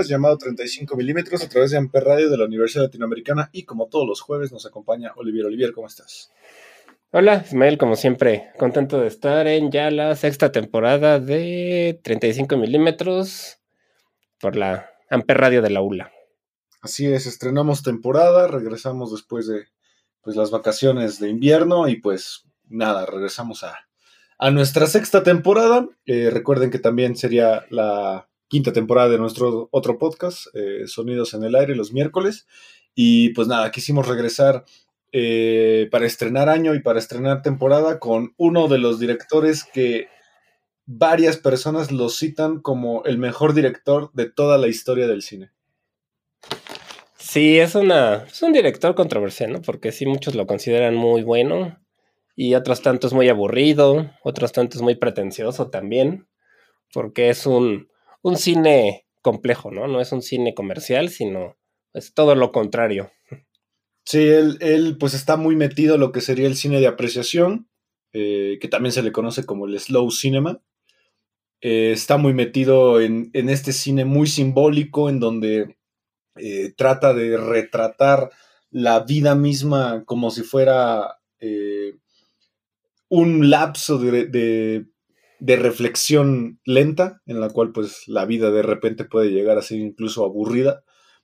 Podcast llamado 35 milímetros a través de Amper Radio de la Universidad Latinoamericana y como todos los jueves nos acompaña Olivier. Olivier, ¿cómo estás? Hola, Ismael, como siempre, contento de estar en ya la sexta temporada de 35 milímetros por la Amper Radio de la ULA. Así es, estrenamos temporada, regresamos después de pues, las vacaciones de invierno y pues nada, regresamos a, a nuestra sexta temporada. Eh, recuerden que también sería la quinta temporada de nuestro otro podcast, eh, Sonidos en el Aire, los miércoles. Y pues nada, quisimos regresar eh, para estrenar año y para estrenar temporada con uno de los directores que varias personas lo citan como el mejor director de toda la historia del cine. Sí, es, una, es un director controversial, ¿no? Porque sí, muchos lo consideran muy bueno y otros tantos muy aburrido, otros tantos muy pretencioso también, porque es un, un cine complejo, ¿no? No es un cine comercial, sino es todo lo contrario. Sí, él, él pues está muy metido en lo que sería el cine de apreciación, eh, que también se le conoce como el slow cinema. Eh, está muy metido en, en, este cine muy simbólico, en donde eh, trata de retratar la vida misma como si fuera un lapso de, de, reflexión lenta, en la cual pues la vida de repente puede llegar a ser incluso aburrida,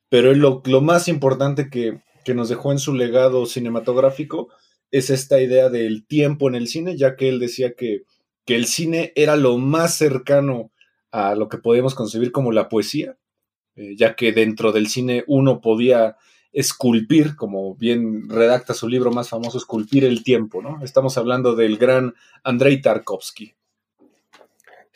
pero lo, lo más importante que, que nos dejó en su legado cinematográfico es esta idea del tiempo en el cine, ya que él decía que, que el cine era lo más cercano a lo que podíamos concebir como la poesía, eh, ya que dentro del cine uno podía esculpir, como bien redacta su libro más famoso, esculpir el tiempo, ¿no? Estamos hablando del gran Andrei Tarkovsky.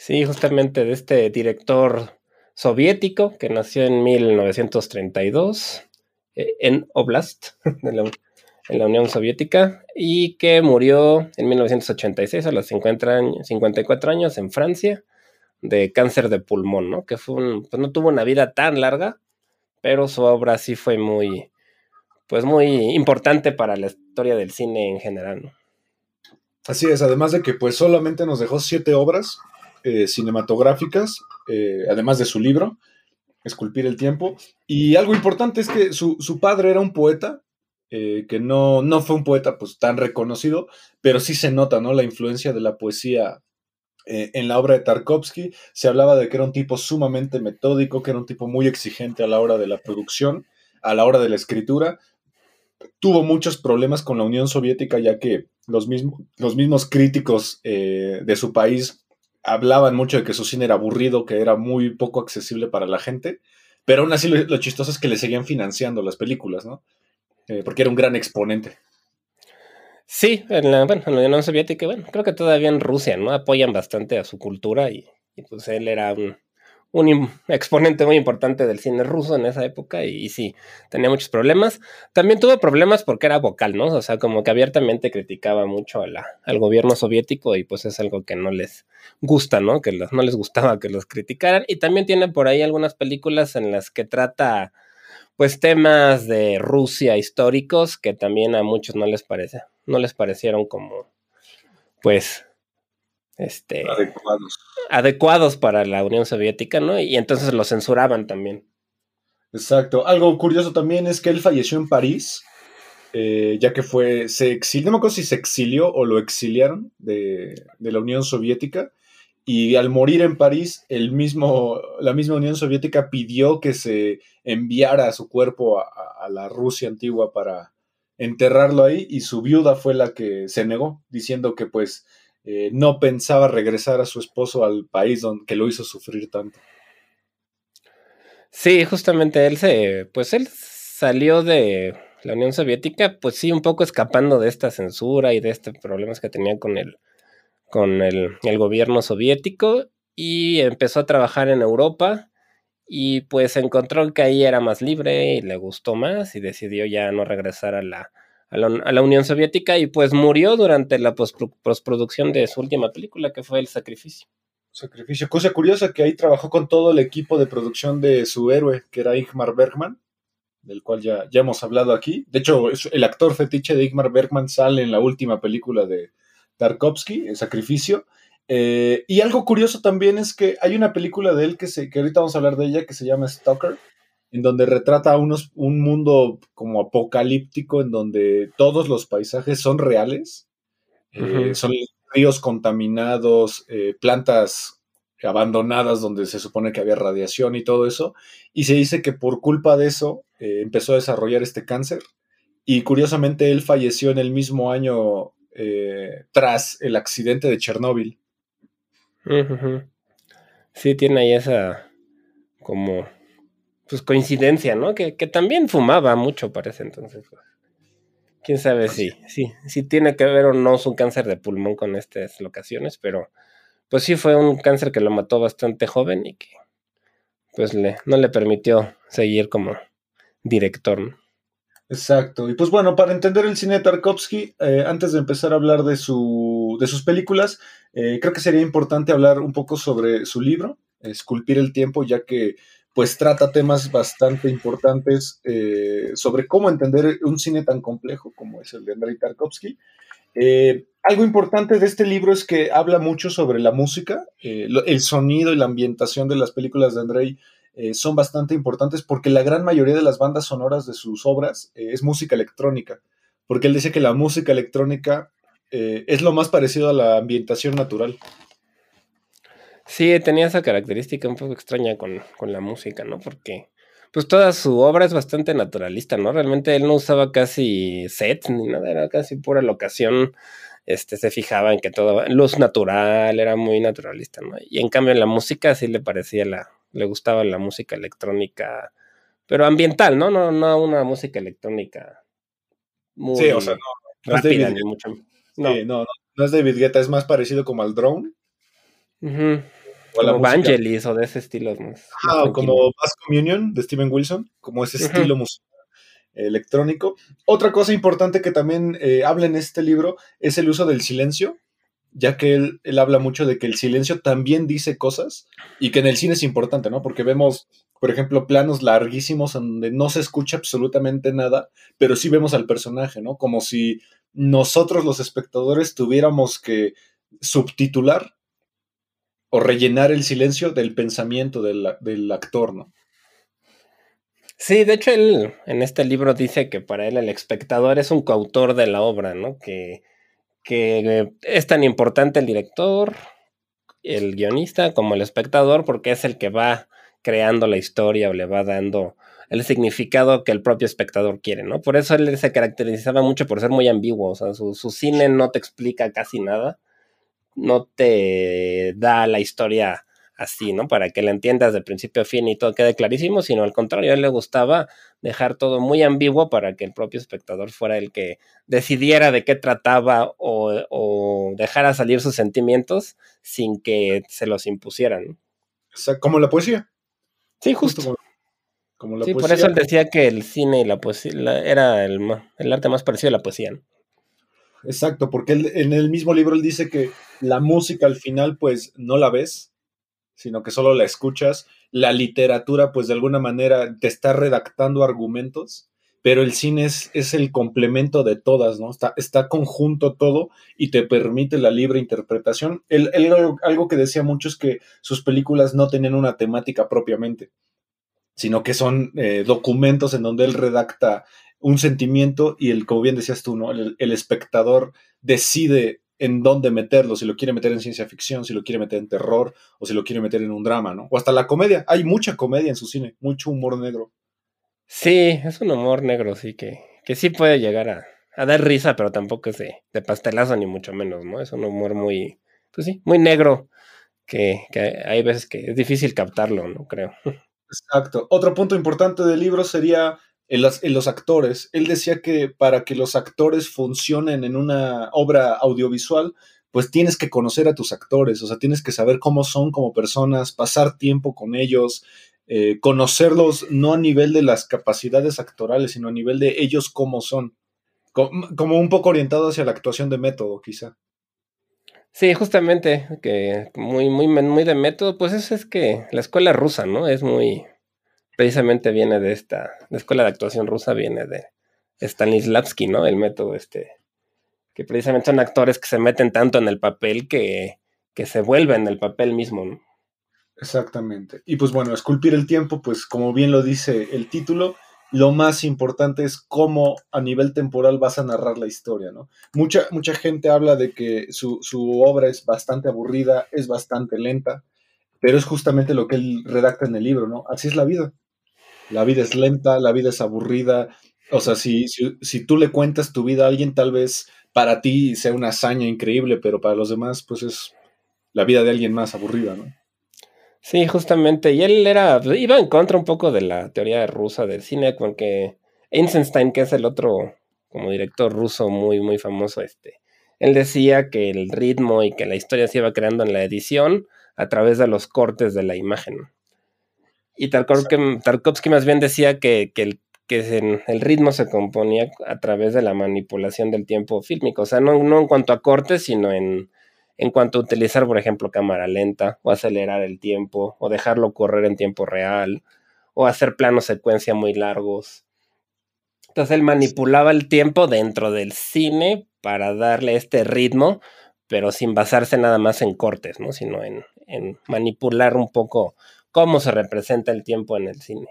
Sí, justamente de este director soviético que nació en 1932 eh, en Oblast, de la, en la Unión Soviética, y que murió en 1986 a los 50 años, 54 años en Francia de cáncer de pulmón, ¿no? Que fue un, pues no tuvo una vida tan larga, pero su obra sí fue muy, pues muy importante para la historia del cine en general, ¿no? Así es, además de que pues solamente nos dejó siete obras eh, cinematográficas, eh, además de su libro, Esculpir el Tiempo, y algo importante es que su, su padre era un poeta, eh, que no, no fue un poeta pues tan reconocido, pero sí se nota, ¿no? La influencia de la poesía en la obra de Tarkovsky se hablaba de que era un tipo sumamente metódico, que era un tipo muy exigente a la hora de la producción, a la hora de la escritura. Tuvo muchos problemas con la Unión Soviética, ya que los, mismo, los mismos críticos de su país hablaban mucho de que su cine era aburrido, que era muy poco accesible para la gente, pero aún así lo, lo chistoso es que le seguían financiando las películas, ¿no? Eh, porque era un gran exponente. Sí, en la, bueno, en la Unión Soviética, bueno, creo que todavía en Rusia, ¿no? Apoyan bastante a su cultura y, y pues él era un, un, exponente muy importante del cine ruso en esa época y, sí, tenía muchos problemas. También tuvo problemas porque era vocal, ¿no? O sea, como que abiertamente criticaba mucho al gobierno soviético y pues es algo que no les gusta, ¿no? Que no les gustaba que los criticaran. Y también tiene por ahí algunas películas en las que trata pues temas de Rusia históricos que también a muchos no les parece, no les parecieron como pues este adecuados. adecuados para la Unión Soviética, ¿no? Y entonces lo censuraban también. Exacto. Algo curioso también es que él falleció en París, eh, ya que fue, se exilió, no me acuerdo si se exilió o lo exiliaron de, de la Unión Soviética, y al morir en París, el mismo, la misma Unión Soviética pidió que se enviara su cuerpo a, la Rusia antigua para enterrarlo ahí y su viuda fue la que se negó, diciendo que pues eh, no pensaba regresar a su esposo al país donde, que lo hizo sufrir tanto. Sí, justamente él se, pues él salió de la Unión Soviética, pues sí, un poco escapando de esta censura y de estos problemas que tenía con el, con el, gobierno soviético y empezó a trabajar en Europa y pues encontró que ahí era más libre y le gustó más y decidió ya no regresar a la, a la, Unión Soviética y pues murió durante la postproducción de su última película que fue El Sacrificio. Sacrificio. Cosa curiosa que ahí trabajó con todo el equipo de producción de su héroe, que era Ingmar Bergman, del cual ya, ya hemos hablado aquí. De hecho, el actor fetiche de Ingmar Bergman sale en la última película de, Tarkovsky, El Sacrificio. Eh, y algo curioso también es que hay una película de él que, se, que ahorita vamos a hablar de ella que se llama Stalker, en donde retrata unos, un mundo como apocalíptico en donde todos los paisajes son reales, eh, son ríos contaminados, eh, plantas abandonadas donde se supone que había radiación y todo eso, y se dice que por culpa de eso empezó a desarrollar este cáncer, y curiosamente él falleció en el mismo año eh, tras el accidente de Chernóbil. Sí, tiene ahí esa como pues coincidencia, ¿no? Que, también fumaba mucho, parece entonces. Pues. Quién sabe si, sí, sí tiene que ver o no su cáncer de pulmón con estas locaciones, pero pues sí fue un cáncer que lo mató bastante joven y que pues le, no le permitió seguir como director. ¿no? Exacto. Y pues bueno, para entender el cine de Tarkovsky, eh, antes de empezar a hablar de, su, de sus películas, eh, creo que sería importante hablar un poco sobre su libro, Esculpir el Tiempo, ya que pues trata temas bastante importantes eh, sobre cómo entender un cine tan complejo como es el de Andrei Tarkovsky. algo importante de este libro es que habla mucho sobre la música, el sonido y la ambientación de las películas de Andrei eh, son bastante importantes porque la gran mayoría de las bandas sonoras de sus obras eh, es música electrónica, porque él dice que la música electrónica eh, es lo más parecido a la ambientación natural. Sí, tenía esa característica un poco extraña con, la música, ¿no? Porque pues toda su obra es bastante naturalista, ¿no? Realmente él no usaba casi sets ni nada, era casi pura locación. Este, se fijaba en que todo, luz natural, era muy naturalista, ¿no? Y en cambio en la música sí le parecía la, le gustaba la música electrónica, pero ambiental, ¿no? No, no una música electrónica muy sí, o sea, no, rápida es ni mucho. No. no, no, es David Guetta, es más parecido como al drone. O como Vangelis o de ese estilo. ah, como Bass Communion de Steven Wilson, como ese estilo musical electrónico. Otra cosa importante que también eh, habla en este libro es el uso del silencio ya que él, él, habla mucho de que el silencio también dice cosas y que en el cine es importante, ¿no? Porque vemos, por ejemplo, planos larguísimos donde no se escucha absolutamente nada, pero sí vemos al personaje, ¿no? Como si nosotros los espectadores tuviéramos que subtitular o rellenar el silencio del pensamiento del, del actor, ¿no? Sí, de hecho él en este libro dice que para él el espectador es un coautor de la obra, ¿no? Que que es tan importante el director, el guionista, como el espectador, porque es el que va creando la historia o le va dando el significado que el propio espectador quiere, ¿no? Por eso él se caracterizaba mucho por ser muy ambiguo, o sea, su, su cine no te explica casi nada, no te da la historia así, ¿no? Para que la entiendas de principio a fin y todo quede clarísimo, sino al contrario, a él le gustaba dejar todo muy ambiguo para que el propio espectador fuera el que decidiera de qué trataba o, dejara salir sus sentimientos sin que se los impusieran. Como la poesía. Sí, justo. Como, la sí, por eso él decía que el cine y la poesía era el, el arte más parecido a la poesía. Exacto, porque en el mismo libro él dice que la música al final pues no la ves, sino que solo la escuchas. La literatura, pues de alguna manera te está redactando argumentos, pero el cine es, es el complemento de todas, ¿no? Está, conjunto todo y te permite la libre interpretación. Él, algo que decía mucho es que sus películas no tenían una temática propiamente, sino que son eh, documentos en donde él redacta un sentimiento y el, como bien decías tú, ¿no? El, el espectador decide en dónde meterlo, si lo quiere meter en ciencia ficción, si lo quiere meter en terror o si lo quiere meter en un drama, ¿no? O hasta la comedia. Hay mucha comedia en su cine, mucho humor negro. Sí, es un humor negro, sí, que, que sí puede llegar a, a dar risa, pero tampoco es de, de, pastelazo ni mucho menos, ¿no? Es un humor muy, pues sí, muy negro, que, que hay veces que es difícil captarlo, ¿no? Creo. Exacto. Otro punto importante del libro sería en, en, los actores. Él decía que para que los actores funcionen en una obra audiovisual, pues tienes que conocer a tus actores, o sea, tienes que saber cómo son como personas, pasar tiempo con ellos, eh, conocerlos no a nivel de las capacidades actorales, sino a nivel de ellos cómo son. Como, como un poco orientado hacia la actuación de método, quizá. Sí, justamente, que muy, muy, muy de método, pues eso es que la escuela rusa, ¿no? Es muy, precisamente viene de esta, la escuela de actuación rusa viene de Stanislavski, ¿no? El método este, que precisamente son actores que se meten tanto en el papel que, que se vuelven el papel mismo, ¿no? Exactamente. Y pues bueno, esculpir el tiempo, pues como bien lo dice el título, lo más importante es cómo a nivel temporal vas a narrar la historia, ¿no? Mucha, mucha gente habla de que su, su, obra es bastante aburrida, es bastante lenta, pero es justamente lo que él redacta en el libro, ¿no? Así es la vida. La vida es lenta, la vida es aburrida. O sea, si, si, si tú le cuentas tu vida a alguien, tal vez para ti sea una hazaña increíble, pero para los demás, pues es la vida de alguien más aburrida, ¿no? Sí, justamente. Y él era, iba en contra un poco de la teoría rusa del cine, con que Eisenstein, que es el otro como director ruso muy, muy famoso, este, él decía que el ritmo y que la historia se iba creando en la edición a través de los cortes de la imagen. Y Tarkovsky, más bien decía que, que, el, que el ritmo se componía a través de la manipulación del tiempo fílmico. O sea, no, no en cuanto a cortes, sino en, en cuanto a utilizar, por ejemplo, cámara lenta, o acelerar el tiempo, o dejarlo correr en tiempo real, o hacer planos secuencia muy largos. Entonces él manipulaba el tiempo dentro del cine para darle este ritmo, pero sin basarse nada más en cortes, ¿no? Sino en, en manipular un poco cómo se representa el tiempo en el cine.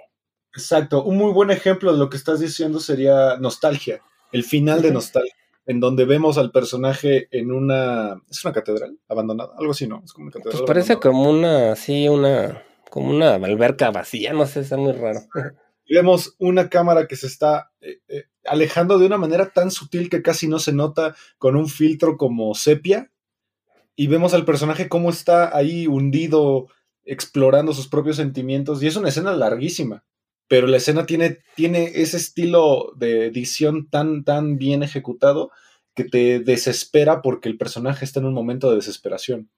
Exacto. Un muy buen ejemplo de lo que estás diciendo sería Nostalgia, el final de Nostalgia en donde vemos al personaje en una. ¿Es una catedral abandonada? Algo así, ¿no? Es como una catedral. Pues parece como una, sí, una. como una alberca vacía, no sé, está muy raro. Y vemos una cámara que se está eh, eh, alejando de una manera tan sutil que casi no se nota, con un filtro como sepia. Y vemos al personaje cómo está ahí hundido, explorando sus propios sentimientos. Y es una escena larguísima pero la escena tiene, tiene ese estilo de edición tan, tan bien ejecutado que te desespera porque el personaje está en un momento de desesperación.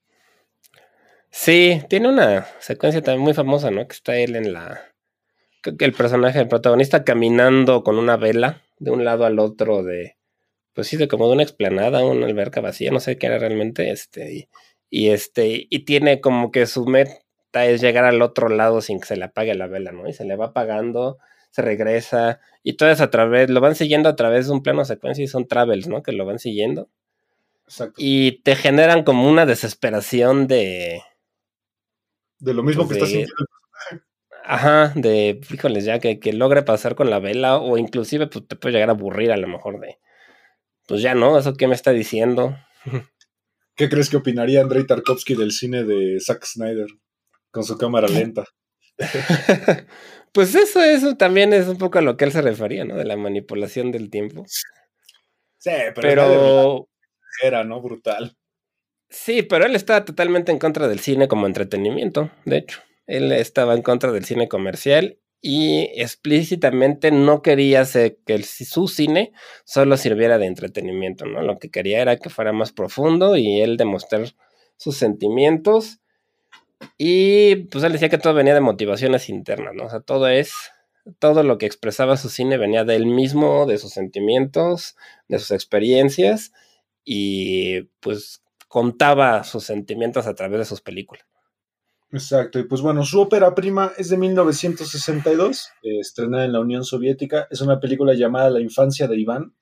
Sí, tiene una secuencia también muy famosa, ¿no? Que está él en la... Que el personaje, el protagonista, caminando con una vela de un lado al otro de... Pues sí, de como de una explanada, una alberca vacía, no sé qué era realmente, este... Y, y este, y tiene como que su meta es llegar al otro lado sin que se le apague la vela, ¿no? Y se le va apagando, se regresa, y todo es a través, lo van siguiendo a través de un plano secuencia y son travels, ¿no? Que lo van siguiendo. Exacto. Y te generan como una desesperación de. De lo mismo que está sintiendo Ajá, de, híjoles, ya que, que logre pasar con la vela, o inclusive pues, te puede llegar a aburrir a lo mejor de. Pues ya no, eso que me está diciendo. ¿Qué crees que opinaría Andrei Tarkovsky del cine de Zack Snyder? Con su cámara lenta. pues eso, eso también es un poco a lo que él se refería, ¿no? De la manipulación del tiempo. Sí, pero, era, ¿no? Brutal. Sí, pero él estaba totalmente en contra del cine como entretenimiento, de hecho. Él estaba en contra del cine comercial y explícitamente no quería que su cine solo sirviera de entretenimiento, ¿no? Lo que quería era que fuera más profundo y él demostrar sus sentimientos y pues él decía que todo venía de motivaciones internas, ¿no? O sea, todo es, todo lo que expresaba su cine venía de él mismo, de sus sentimientos, de sus experiencias y pues contaba sus sentimientos a través de sus películas. Exacto, y pues bueno, su ópera prima es de 1962, eh, estrenada en la Unión Soviética, es una película llamada La infancia de Iván,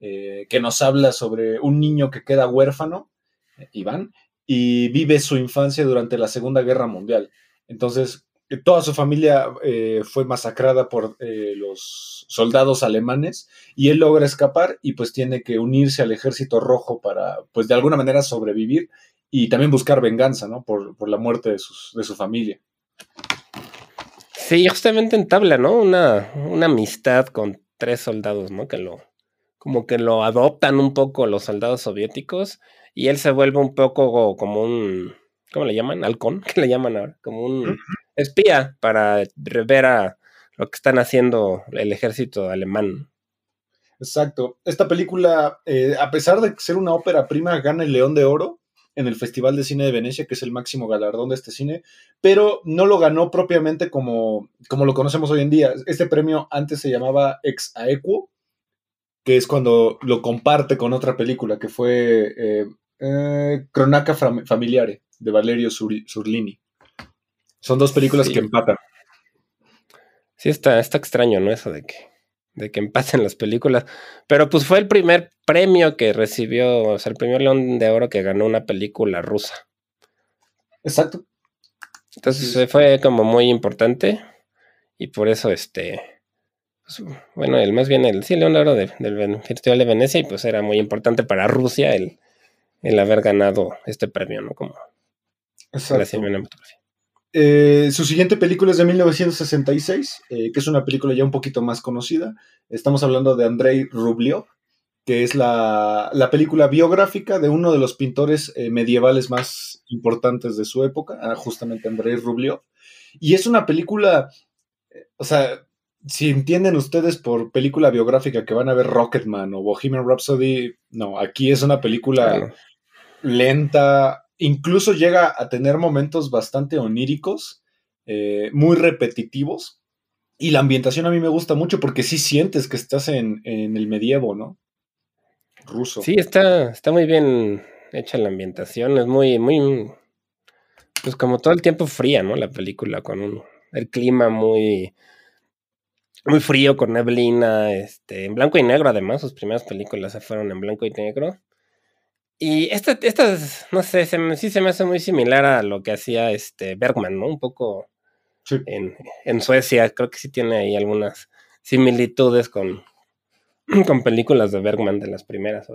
eh, que nos habla sobre un niño que queda huérfano, eh, Iván, y vive su infancia durante la Segunda Guerra Mundial. Entonces, toda su familia eh, fue masacrada por eh, los soldados alemanes y él logra escapar y pues tiene que unirse al ejército rojo para pues de alguna manera sobrevivir y también buscar venganza, ¿no? Por, la muerte de, de, su familia. Sí, justamente entabla, ¿no? Una, una amistad con tres soldados, ¿no? Que lo, como que lo adoptan un poco los soldados soviéticos y él se vuelve un poco como un, ¿cómo le llaman? Halcón, ¿qué le llaman ahora? Como un espía para ver a lo que están haciendo el ejército alemán. Exacto. Esta película, eh, a pesar de ser una ópera prima, gana el León de Oro en el Festival de Cine de Venecia, que es el máximo galardón de este cine, pero no lo ganó propiamente como, como lo conocemos hoy en día. Este premio antes se llamaba Ex Aequo, que es cuando lo comparte con otra película, que fue eh, eh, Cronaca Familiare, de Valerio Surlini. Son dos películas que empatan. Sí, está, está extraño, ¿no? Eso de que, de que empaten las películas. Pero pues fue el primer premio que recibió, o sea, el primer León de Oro que ganó una película rusa. Exacto. Entonces fue como muy importante. Y por eso, este. Pues, bueno, el más bien el sí, León de Oro del Festival de Venecia, y pues era muy importante para Rusia el, el haber ganado este premio, ¿no? Como la cinematografía. Eh, su siguiente película es de 1966, eh, que es una película ya un poquito más conocida. Estamos hablando de Andrei Rublev, que es la, película biográfica de uno de los pintores eh, medievales más importantes de su época, ah, justamente Andrei Rublev. Y es una película, o sea, si entienden ustedes por película biográfica que van a ver Rocketman o Bohemian Rhapsody, no, aquí es una película lenta, incluso llega a tener momentos bastante oníricos, eh, muy repetitivos. Y la ambientación a mí me gusta mucho porque sí sientes que estás en, el medievo, ¿no? Ruso. Sí, está, está muy bien hecha la ambientación. Es muy, muy. Pues como todo el tiempo fría, ¿no? La película, con un, el clima muy. Muy frío, con neblina, este, en blanco y negro, además, sus primeras películas se fueron en blanco y negro. Y esta, esta no sé, sí se me hace muy similar a lo que hacía este Bergman, ¿no? Un poco en, Suecia. Creo que sí tiene ahí algunas similitudes con, con películas de Bergman de las primeras.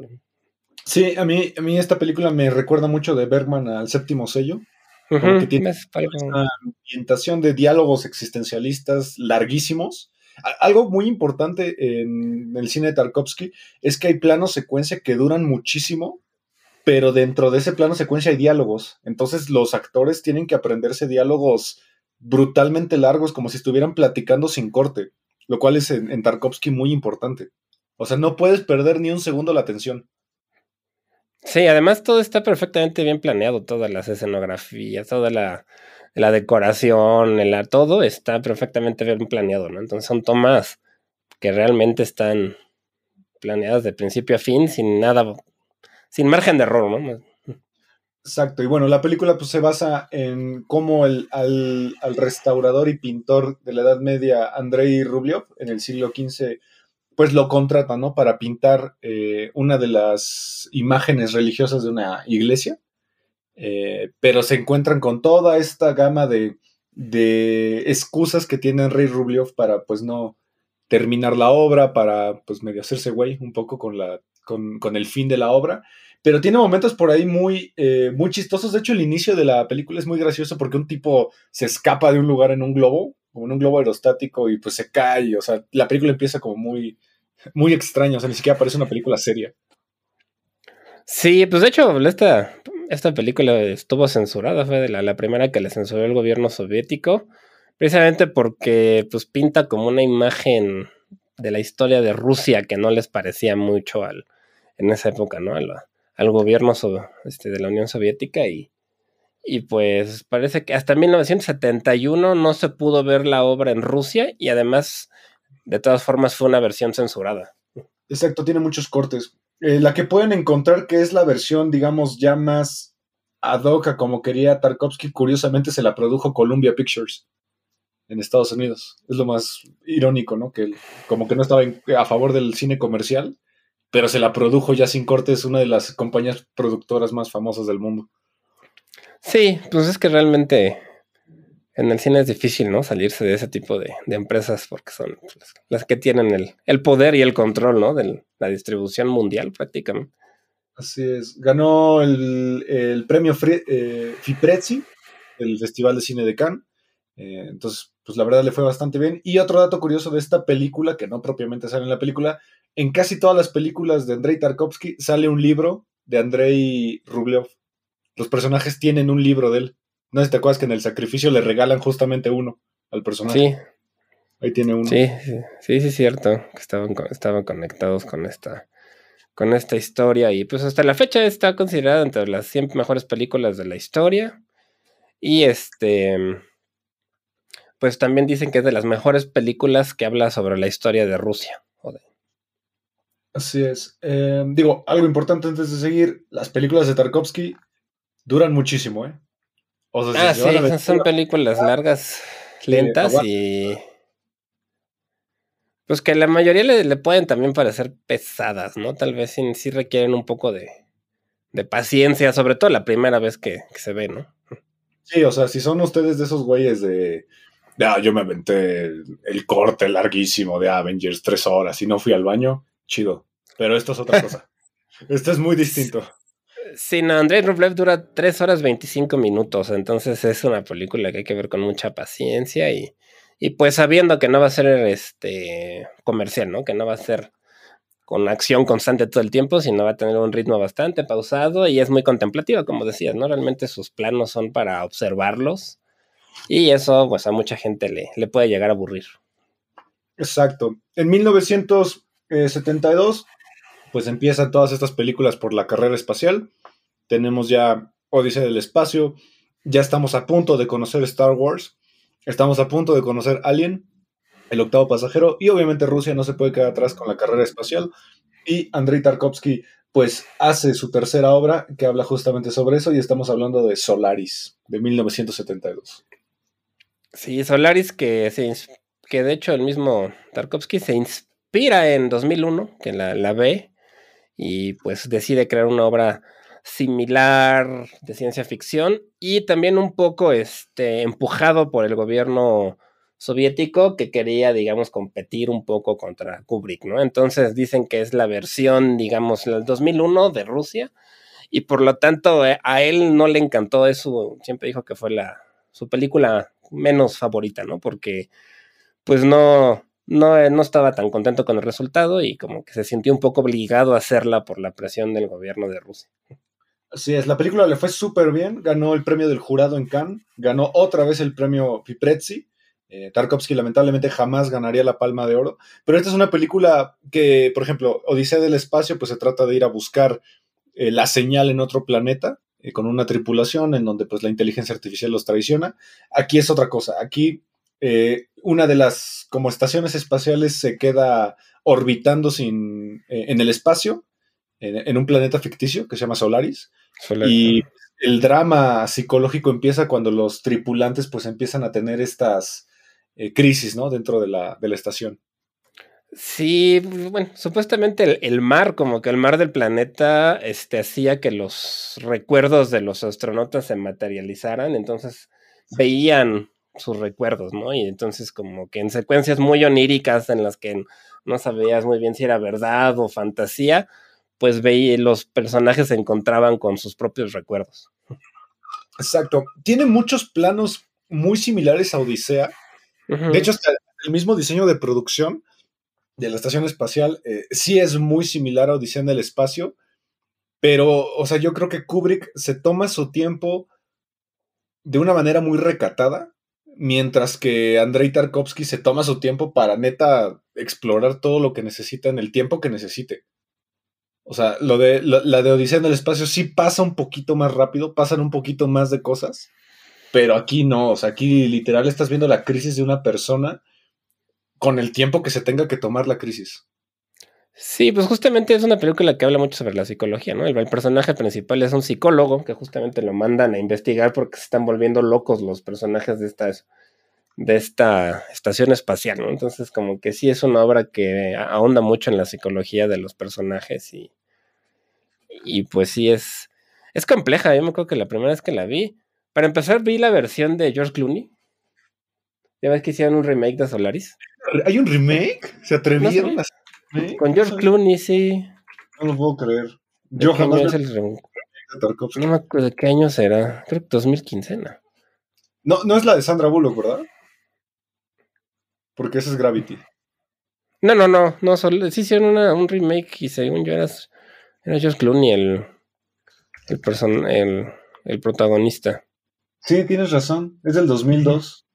Sí, a mí, a mí esta película me recuerda mucho de Bergman al séptimo sello. que tiene una ambientación de diálogos existencialistas larguísimos. Algo muy importante en el cine de Tarkovsky es que hay planos secuencia que duran muchísimo pero dentro de ese plano secuencia hay diálogos. Entonces los actores tienen que aprenderse diálogos brutalmente largos, como si estuvieran platicando sin corte, lo cual es en, Tarkovsky muy importante. O sea, no puedes perder ni un segundo la atención. Sí, además todo está perfectamente bien planeado, todas las escenografías, toda la, decoración, todo está perfectamente bien planeado, ¿no? Entonces son tomas que realmente están planeadas de principio a fin, sin nada sin margen de error, ¿no? Exacto, y bueno, la película pues, se basa en cómo el, al, restaurador y pintor de la Edad Media Andrei Rublev en el siglo XV pues lo contrata, ¿no? Para pintar eh, una de las imágenes religiosas de una iglesia, eh, pero se encuentran con toda esta gama de, de excusas que tiene Andrei Rublev para pues no terminar la obra, para pues medio hacerse güey un poco con la con, el fin de la obra. Pero tiene momentos por ahí muy, eh, muy chistosos. De hecho, el inicio de la película es muy gracioso porque un tipo se escapa de un lugar en un globo, como en un globo aerostático, y pues se cae. O sea, la película empieza como muy, muy extraña. O sea, ni siquiera parece una película seria. Sí, pues de hecho, esta, esta película estuvo censurada. Fue de la, la primera que le censuró el gobierno soviético. Precisamente porque pues pinta como una imagen de la historia de Rusia que no les parecía mucho al, en esa época, ¿no? Al, gobierno este, de la Unión Soviética y, y pues parece que hasta 1971 no se pudo ver la obra en Rusia y además, de todas formas, fue una versión censurada. Exacto, tiene muchos cortes. Eh, la que pueden encontrar, que es la versión, digamos, ya más ad hoc como quería Tarkovsky, curiosamente se la produjo Columbia Pictures en Estados Unidos. Es lo más irónico, ¿no? Que como que no estaba a favor del cine comercial pero se la produjo ya sin cortes una de las compañías productoras más famosas del mundo. Sí, pues es que realmente en el cine es difícil, ¿no? Salirse de ese tipo de, empresas porque son las, que tienen el, poder y el control, ¿no? De la distribución mundial prácticamente. Así es. Ganó el, premio eh, Fiprezzi, el Festival de Cine de Cannes. Eh, entonces, pues la verdad le fue bastante bien. Y otro dato curioso de esta película, que no propiamente sale en la película, en casi todas las películas de Andrei Tarkovsky sale un libro de Andrei Rublev. Los personajes tienen un libro de él. No sé si te acuerdas que en el sacrificio le regalan justamente uno al personaje. Sí. Ahí tiene uno. Sí, sí, sí, es cierto. Que estaban, estaban conectados con esta, con esta historia. Y pues hasta la fecha está considerada entre las 100 mejores películas de la historia. Y este. Pues también dicen que es de las mejores películas que habla sobre la historia de Rusia. Así es. Eh, digo, algo importante antes de seguir: las películas de Tarkovsky duran muchísimo, ¿eh? ah, sí, son películas largas, lentas y. Pues que la mayoría le, pueden también parecer pesadas, ¿no? Tal vez sí, requieren un poco de, de, paciencia, sobre todo la primera vez que, se ve, ¿no? Sí, o sea, si son ustedes de esos güeyes de. ah, yo me aventé el, corte larguísimo de Avengers, tres horas y no fui al baño, chido. Pero esto es otra cosa. esto es muy distinto. Sí, no, Andrei Rublev dura 3 horas 25 minutos, entonces es una película que hay que ver con mucha paciencia y, y pues sabiendo que no va a ser este comercial, ¿no? Que no va a ser con acción constante todo el tiempo, sino va a tener un ritmo bastante pausado y es muy contemplativo, como decías, ¿no? Realmente sus planos son para observarlos y eso pues a mucha gente le, le puede llegar a aburrir. Exacto. En 1972 pues empiezan todas estas películas por la carrera espacial. Tenemos ya Odisea del Espacio, ya estamos a punto de conocer Star Wars, estamos a punto de conocer Alien, el octavo pasajero, y obviamente Rusia no se puede quedar atrás con la carrera espacial. Y Andrei Tarkovsky pues hace su tercera obra que habla justamente sobre eso y estamos hablando de Solaris, de 1972. Sí, Solaris que, se, que de hecho el mismo Tarkovsky se inspira en 2001, que la, la ve, y pues decide crear una obra similar de ciencia ficción y también un poco este, empujado por el gobierno soviético que quería, digamos, competir un poco contra Kubrick, ¿no? Entonces dicen que es la versión, digamos, del 2001 de Rusia y por lo tanto eh, a él no le encantó eso, siempre dijo que fue la, su película menos favorita, ¿no? Porque pues no, no, eh, no estaba tan contento con el resultado y como que se sintió un poco obligado a hacerla por la presión del gobierno de Rusia. Así es, la película le fue súper bien, ganó el premio del jurado en Cannes, ganó otra vez el premio Piprezzi. Eh, Tarkovsky lamentablemente jamás ganaría la Palma de Oro, pero esta es una película que, por ejemplo, Odisea del Espacio, pues se trata de ir a buscar eh, la señal en otro planeta con una tripulación en donde pues la inteligencia artificial los traiciona. Aquí es otra cosa, aquí eh, una de las como estaciones espaciales se queda orbitando sin, eh, en el espacio, en, un planeta ficticio que se llama Solaris. Y el drama psicológico empieza cuando los tripulantes pues empiezan a tener estas eh, crisis, ¿no? Dentro de la, de la, estación. Sí, bueno, supuestamente el, mar, como que el mar del planeta, este, hacía que los recuerdos de los astronautas se materializaran, entonces veían sus recuerdos, ¿no? Y entonces como que en secuencias muy oníricas en las que no sabías muy bien si era verdad o fantasía, pues veía los personajes se encontraban con sus propios recuerdos. Exacto. Tiene muchos planos muy similares a Odisea. De hecho, el mismo diseño de producción de la estación espacial eh, sí es muy similar a Odisea en el espacio, pero, o sea, yo creo que Kubrick se toma su tiempo de una manera muy recatada mientras que Andrei Tarkovsky se toma su tiempo para neta explorar todo lo que necesita en el tiempo que necesite. O sea, lo de la de Odisea en el espacio sí pasa un poquito más rápido, pasan un poquito más de cosas, pero aquí no, o sea, aquí literal estás viendo la crisis de una persona con el tiempo que se tenga que tomar la crisis. Sí, pues justamente es una película que habla mucho sobre la psicología, ¿no? El, personaje principal es un psicólogo que justamente lo mandan a investigar porque se están volviendo locos los personajes de esta, de esta estación espacial, ¿no? Entonces, como que sí es una obra que ahonda mucho en la psicología de los personajes y, y pues sí es, es compleja. Yo me acuerdo que la primera vez que la vi, para empezar vi la versión de George Clooney, ¿Ya ves que hicieron un remake de Solaris? ¿Hay un remake? ¿Se atrevieron a hacer Con George Clooney, sí. No lo puedo creer. ¿De Yo jamás es el rem-. No me acuerdo de qué año será. Creo que 2015, ¿no? No, no es la de Sandra Bullock, ¿verdad? Porque esa es Gravity. No, no, no. no solo, sí hicieron una- un remake y según yo era, era George Clooney el, el, person, el, el protagonista. Sí, tienes razón. Es del 2002.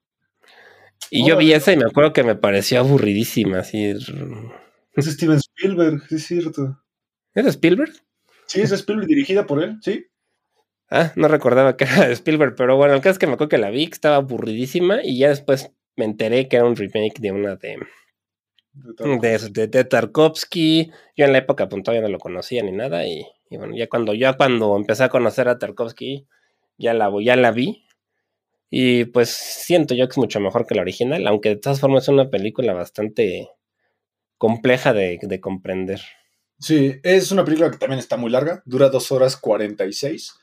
Y yo vi esa y me acuerdo que me pareció aburridísima. Así. ¿Es Es Steven Spielberg, sí es cierto. de Spielberg? Sí, es Spielberg dirigida por él, sí. Ah, no recordaba que era de Spielberg, pero bueno, el caso es que me acuerdo que la vi, que estaba aburridísima y ya después me enteré que era un remake de una de, De Tarkovsky. de, de, de Tarkovsky. Yo en la época pues, todavía no lo conocía ni nada y, y bueno, ya cuando, ya cuando empecé a conocer a Tarkovsky, ya la, ya la vi. Y pues siento yo que es mucho mejor que la original, aunque de todas formas es una película bastante compleja de, de comprender. Sí, es una película que también está muy larga, dura 2 horas 46.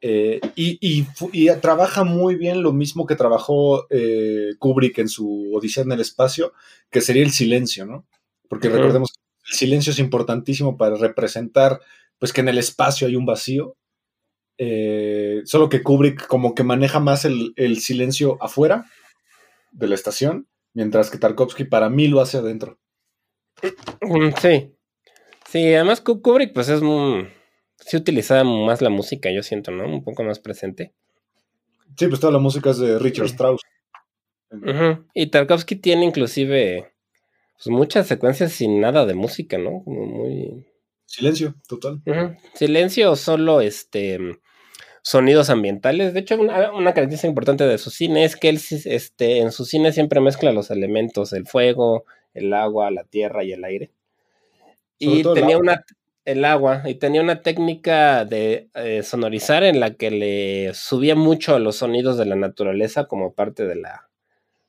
eh, y, y, y trabaja muy bien lo mismo que trabajó eh, Kubrick en su Odisea en el espacio, que sería el silencio, ¿no? Porque recordemos que el silencio es importantísimo para representar, pues que en el espacio hay un vacío. eh, solo que Kubrick como que maneja más el, el silencio afuera de la estación, mientras que Tarkovsky para mí lo hace adentro. Mm, Sí. Sí, además Ku- Kubrick pues es muy... Sí utilizaba más la música, yo siento, ¿no? Un poco más presente. Sí, pues toda la música es de Richard Strauss. Ujú. Y Tarkovsky tiene inclusive pues, muchas secuencias sin nada de música, ¿no? Como muy... Silencio, total. Ujú. Silencio o solo este sonidos ambientales. De hecho, una, una característica importante de su cine es que él este, en su cine siempre mezcla los elementos, el fuego, el agua, la tierra y el aire. Sobre Y tenía agua. una el agua y tenía una técnica de eh, sonorizar en la que le subía mucho a los sonidos de la naturaleza como parte de la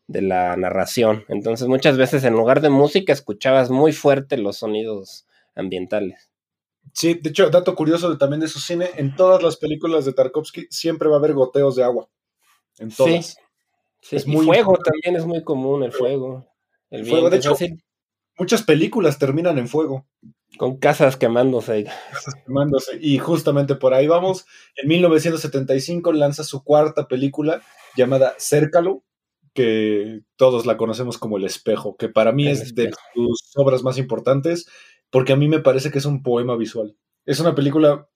de la narración. Entonces, muchas veces en lugar de música escuchabas muy fuerte los sonidos ambientales. Sí, de hecho, dato curioso de- también de su cine, en todas las películas de Tarkovsky siempre va a haber goteos de agua. En todas. Sí, Es y muy fuego importante. también es muy común, el fuego. El fuego, de hecho- Muchas películas terminan en fuego, con casas quemándose. quemándose. Y justamente por ahí vamos. En 1975 lanza su cuarta película llamada Cércalo, que todos la conocemos como El Espejo, que para mí El es de sus obras más importantes, porque a mí me parece que es un poema visual. Es una película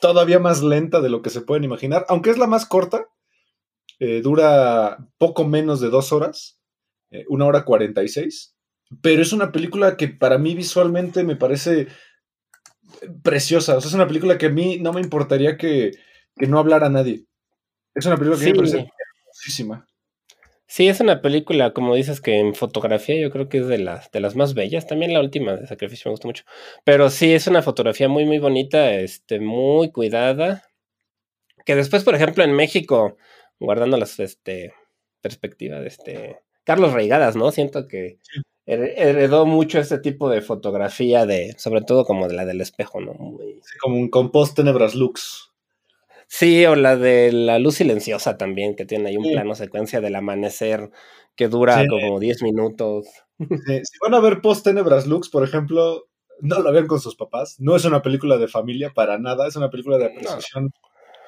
todavía más lenta de lo que se pueden imaginar, aunque es la más corta, eh, dura poco menos de dos horas, eh, una hora cuarenta y seis, pero es una película que para mí visualmente me parece preciosa. O sea, es una película que a mí no me importaría que, que no hablara nadie. Es una película que Sí. me parece hermosísima. Sí, es una película, como dices, que en fotografía yo creo que es de las, de las más bellas. También la última de Sacrificio me gustó mucho. Pero sí, es una fotografía muy, muy bonita, este, muy cuidada. Que después, por ejemplo, en México, guardando las este, perspectivas de este. Carlos Reigadas, ¿no? Siento que her- heredó mucho este tipo de fotografía de, sobre todo como de la del espejo, ¿no? Muy, Sí, como un compost tenebras lux. Sí, o la de la luz silenciosa también, que tiene ahí un Sí. plano secuencia del amanecer que dura Sí. como 10 minutos. Si van a ver post tenebras lux, por ejemplo, no la vean con sus papás. No es una película de familia para nada. Es una película de apreciación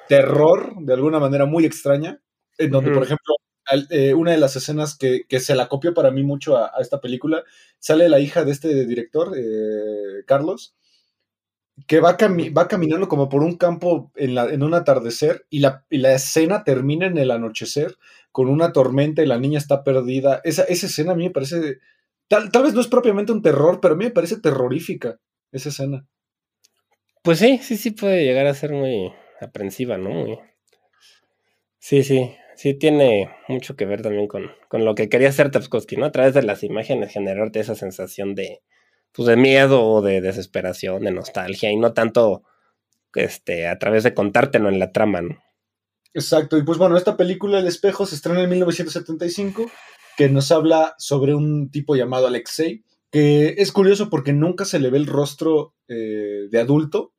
terror de alguna manera muy extraña. En donde, por ejemplo, eh, una de las escenas que, que se la copió para mí mucho a, a esta película, sale la hija de este director, eh, Carlos, que va, cami- va caminando como por un campo en, la- en un atardecer y la, y la escena termina en el anochecer con una tormenta y la niña está perdida. Esa, esa escena a mí me parece, tal, tal vez no es propiamente un terror, pero a mí me parece terrorífica esa escena. Pues sí, sí, sí puede llegar a ser muy aprensiva, ¿no? Muy- Sí, sí, sí tiene mucho que ver también con, con lo que quería hacer Tarkovsky, ¿no? A través de las imágenes generarte esa sensación de, pues, de miedo o de desesperación, de nostalgia y no tanto este, a través de contártelo en la trama, ¿no? Exacto, y pues bueno, esta película El espejo se estrena en 1975, que nos habla sobre un tipo llamado Alexei, que es curioso porque nunca se le ve el rostro eh, de adulto,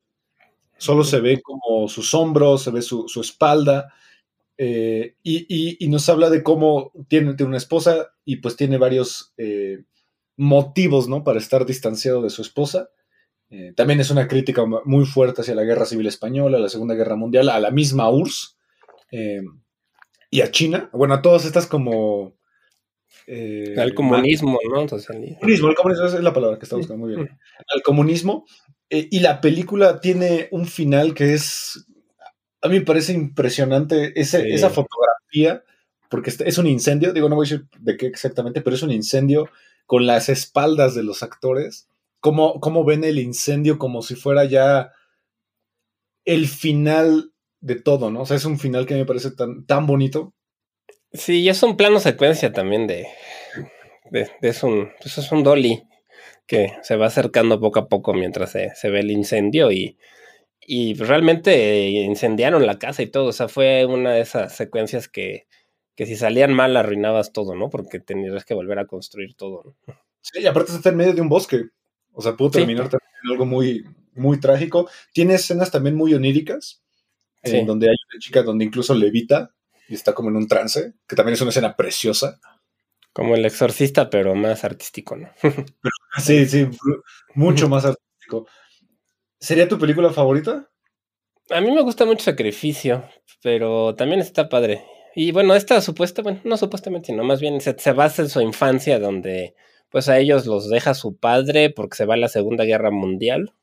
solo se ve como sus hombros, se ve su, su espalda, eh, y, nos habla de cómo tiene, una esposa y pues tiene varios eh, motivos, ¿no? Para estar distanciado de su esposa. Eh, también es una crítica muy fuerte hacia la Guerra Civil Española, la Segunda Guerra Mundial, a la misma URSS y a China. Bueno, a todas estas como... al comunismo, ¿no? el comunismo, el comunismo es la palabra que está buscando muy bien. Al comunismo. y la película tiene un final que es a mí me parece impresionante esa fotografía, porque es un incendio, digo, no voy a decir de qué exactamente, pero es un incendio con las espaldas de los actores, cómo, cómo ven el incendio como si fuera ya el final de todo, ¿no? O sea, es un final que me parece tan, tan bonito. Sí, y es un plano secuencia también de, de, es un, pues es un dolly que se va acercando poco a poco mientras se, se ve el incendio y y realmente incendiaron la casa y todo. O sea, fue una de esas secuencias que, que si salían mal arruinabas todo, ¿no? Porque tenías que volver a construir todo. ¿no? Sí, y aparte está en medio de un bosque. O sea, pudo terminar también en algo muy, muy trágico. Tiene escenas también muy oníricas, en donde hay una chica donde incluso levita y está como en un trance, que también es una escena preciosa. Como el exorcista, pero más artístico, ¿no? sí, sí, mucho más artístico. ¿Sería tu película favorita? A mí me gusta mucho Sacrificio, pero también está padre. Y bueno, esta supuesta, bueno, no supuestamente, sino más bien se, basa en su infancia, donde pues a ellos los deja su padre porque se va a la Segunda Guerra Mundial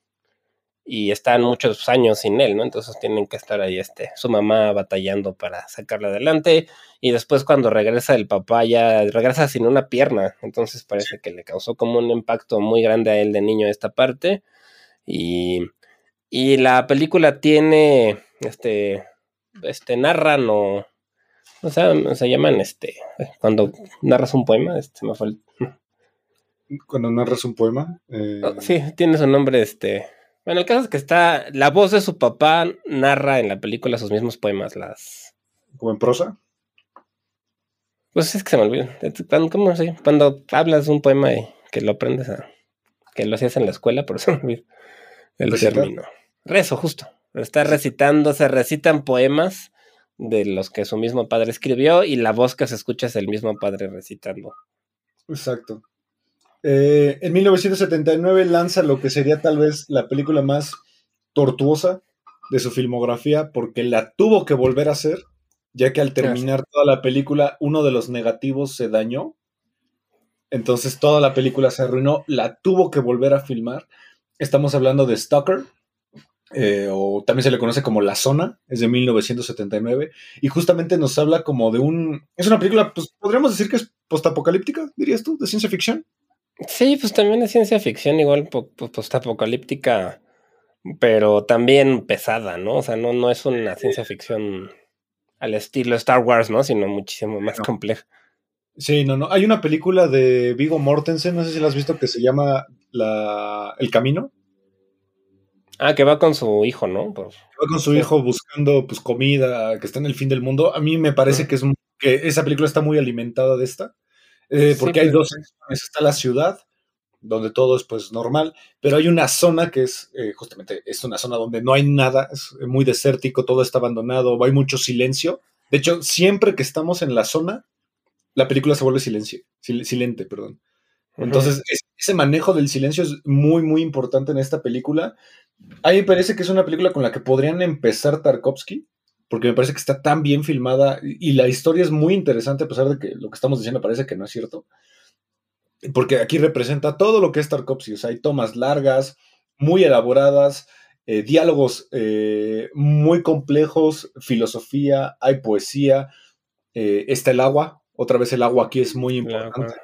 y están muchos años sin él, ¿no? Entonces tienen que estar ahí, este, su mamá batallando para sacarla adelante y después cuando regresa el papá ya regresa sin una pierna, entonces parece que le causó como un impacto muy grande a él de niño esta parte y, y la película tiene, este, este, narran o, o sea, se llaman, este, cuando narras un poema, este, me fue Cuando narras un poema. Eh, oh, sí, tiene su nombre, este. Bueno, el caso es que está. La voz de su papá narra en la película sus mismos poemas, las. ¿Como en prosa? Pues es que se me olvida. Cuando, ¿Cómo sé? Cuando hablas un poema y que lo aprendes a. que lo hacías en la escuela, pero se me olvida el término. Rezo, justo. Está recitando, se recitan poemas de los que su mismo padre escribió y la voz que se escucha es el mismo padre recitando. Exacto. Eh, en 1979 lanza lo que sería tal vez la película más tortuosa de su filmografía porque la tuvo que volver a hacer, ya que al terminar toda la película uno de los negativos se dañó. Entonces toda la película se arruinó, la tuvo que volver a filmar Estamos hablando de Stalker, eh, o también se le conoce como La Zona, es de 1979, y justamente nos habla como de un... Es una película, pues podríamos decir que es postapocalíptica, dirías tú, de ciencia ficción. Sí, pues también es ciencia ficción, igual postapocalíptica, pero también pesada, ¿no? O sea, no, no es una ciencia ficción al estilo Star Wars, ¿no? Sino muchísimo más compleja. Sí, no, no. Hay una película de Vigo Mortensen, no sé si la has visto, que se llama la, El Camino. Ah, que va con su hijo, ¿no? Pues, va con su hijo buscando pues comida, que está en el fin del mundo. A mí me parece que es que esa película está muy alimentada de esta. Eh, porque hay dos Está la ciudad, donde todo es pues normal, pero hay una zona que es eh, justamente es una zona donde no hay nada, es muy desértico, todo está abandonado, hay mucho silencio. De hecho, siempre que estamos en la zona, la película se vuelve silencio, silente, perdón. Entonces, ese manejo del silencio es muy, muy importante en esta película. A mí me parece que es una película con la que podrían empezar Tarkovsky, porque me parece que está tan bien filmada y la historia es muy interesante, a pesar de que lo que estamos diciendo parece que no es cierto. Porque aquí representa todo lo que es Tarkovsky. O sea, hay tomas largas, muy elaboradas, eh, diálogos eh, muy complejos, filosofía, hay poesía, eh, está el agua, otra vez el agua aquí es muy importante.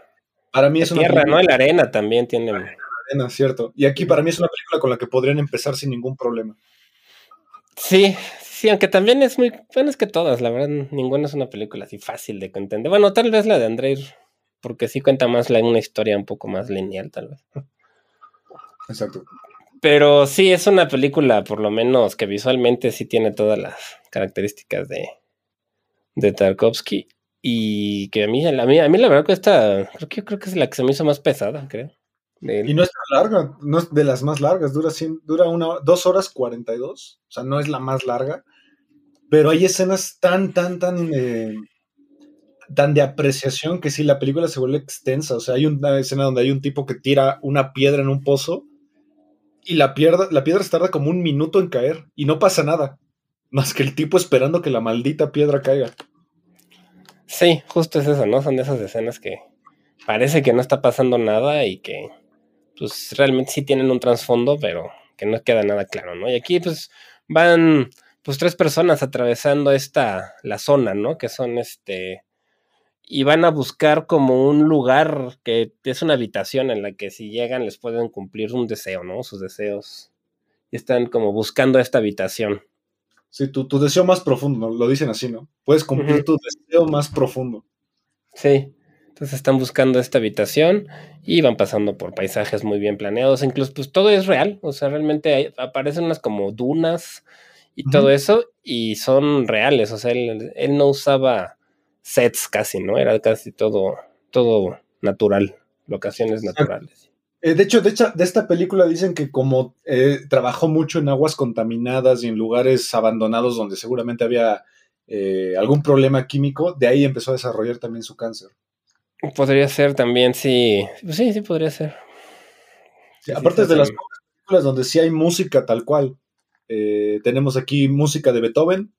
Para mí es una tierra, ¿no? La arena también tiene. La arena, cierto. Y aquí para mí es una película con la que podrían empezar sin ningún problema. Sí, sí, aunque también es muy. Bueno, es que todas, la verdad, ninguna es una película así fácil de entender. Bueno, tal vez la de André, porque sí cuenta más la, una historia un poco más lineal, tal vez. Exacto. Pero sí, es una película, por lo menos, que visualmente sí tiene todas las características de, de Tarkovsky. Y que a mí, a mí, a mí la verdad que esta, creo que, creo que es la que se me hizo más pesada, creo. Y no es tan larga, no es de las más largas, dura, dura una, dos horas 42, o sea, no es la más larga, pero hay escenas tan, tan, tan, eh, tan de apreciación que sí, la película se vuelve extensa. O sea, hay una escena donde hay un tipo que tira una piedra en un pozo y la, piedra, la piedra tarda como un minuto en caer y no pasa nada, más que el tipo esperando que la maldita piedra caiga. Sí, justo es eso, ¿no? Son de esas escenas que parece que no está pasando nada y que pues realmente sí tienen un trasfondo, pero que no queda nada claro, ¿no? Y aquí pues van pues tres personas atravesando esta, la zona, ¿no? Que son este, y van a buscar como un lugar que es una habitación en la que si llegan les pueden cumplir un deseo, ¿no? Sus deseos. Y están como buscando esta habitación. Sí, tu, tu deseo más profundo, lo dicen así, ¿no? Puedes cumplir tu deseo más profundo. Sí. Entonces están buscando esta habitación y van pasando por paisajes muy bien planeados. Incluso, pues todo es real. O sea, realmente aparecen unas como dunas y todo eso, y son reales. O sea, él, él, no usaba sets casi, ¿no? Era casi todo, todo natural, locaciones naturales. Eh, de hecho, de hecho, de esta película dicen que como eh, trabajó mucho en aguas contaminadas y en lugares abandonados donde seguramente había eh, algún problema químico, de ahí empezó a desarrollar también su cáncer. Podría ser también, sí. Sí, sí, podría ser. aparte de las películas donde sí hay música tal cual. tenemos aquí música de Beethoven,